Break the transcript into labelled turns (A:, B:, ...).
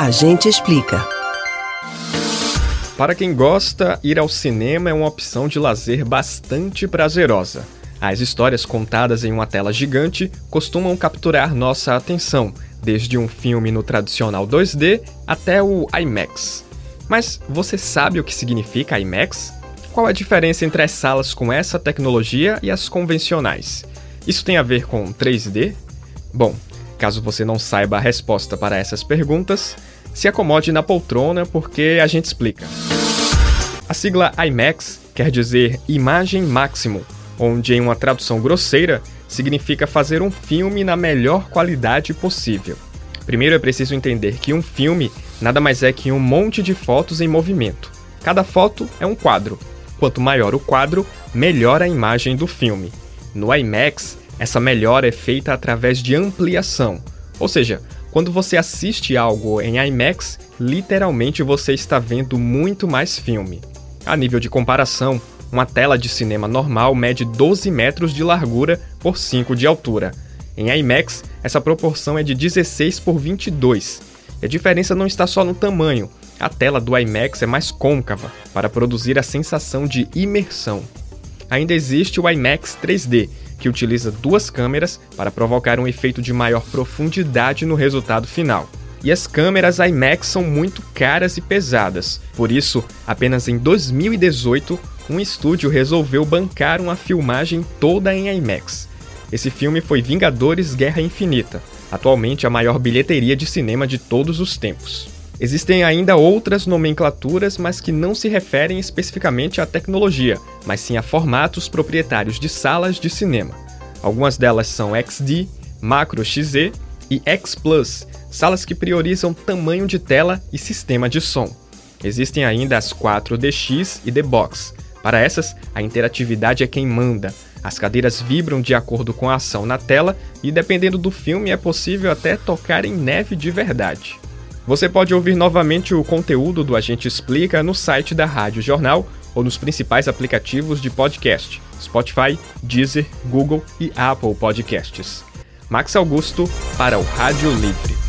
A: A gente explica.
B: Para quem gosta, ir ao cinema é uma opção de lazer bastante prazerosa. As histórias contadas em uma tela gigante costumam capturar nossa atenção, desde um filme no tradicional 2D até o IMAX. Mas você sabe o que significa IMAX? Qual a diferença entre as salas com essa tecnologia e as convencionais? Isso tem a ver com 3D? Bom, caso você não saiba a resposta para essas perguntas, se acomode na poltrona porque a gente explica. A sigla IMAX quer dizer Imagem Máximo, onde em uma tradução grosseira significa fazer um filme na melhor qualidade possível. Primeiro é preciso entender que um filme nada mais é que um monte de fotos em movimento. Cada foto é um quadro. Quanto maior o quadro, melhor a imagem do filme. No IMAX, essa melhora é feita através de ampliação, ou seja, quando você assiste algo em IMAX, literalmente você está vendo muito mais filme. A nível de comparação, uma tela de cinema normal mede 12 metros de largura por 5 de altura. Em IMAX, essa proporção é de 16 por 22. E a diferença não está só no tamanho. A tela do IMAX é mais côncava, para produzir a sensação de imersão. Ainda existe o IMAX 3D, que utiliza duas câmeras para provocar um efeito de maior profundidade no resultado final. E as câmeras IMAX são muito caras e pesadas, por isso, apenas em 2018, um estúdio resolveu bancar uma filmagem toda em IMAX. Esse filme foi Vingadores Guerra Infinita, atualmente a maior bilheteria de cinema de todos os tempos. Existem ainda outras nomenclaturas, mas que não se referem especificamente à tecnologia, mas sim a formatos proprietários de salas de cinema. Algumas delas são XD, Macro XZ e X Plus, salas que priorizam tamanho de tela e sistema de som. Existem ainda as 4DX e The Box. Para essas, a interatividade é quem manda. As cadeiras vibram de acordo com a ação na tela e, dependendo do filme, é possível até tocar em neve de verdade. Você pode ouvir novamente o conteúdo do Agente Explica no site da Rádio Jornal ou nos principais aplicativos de podcast: Spotify, Deezer, Google e Apple Podcasts. Max Augusto para o Rádio Livre.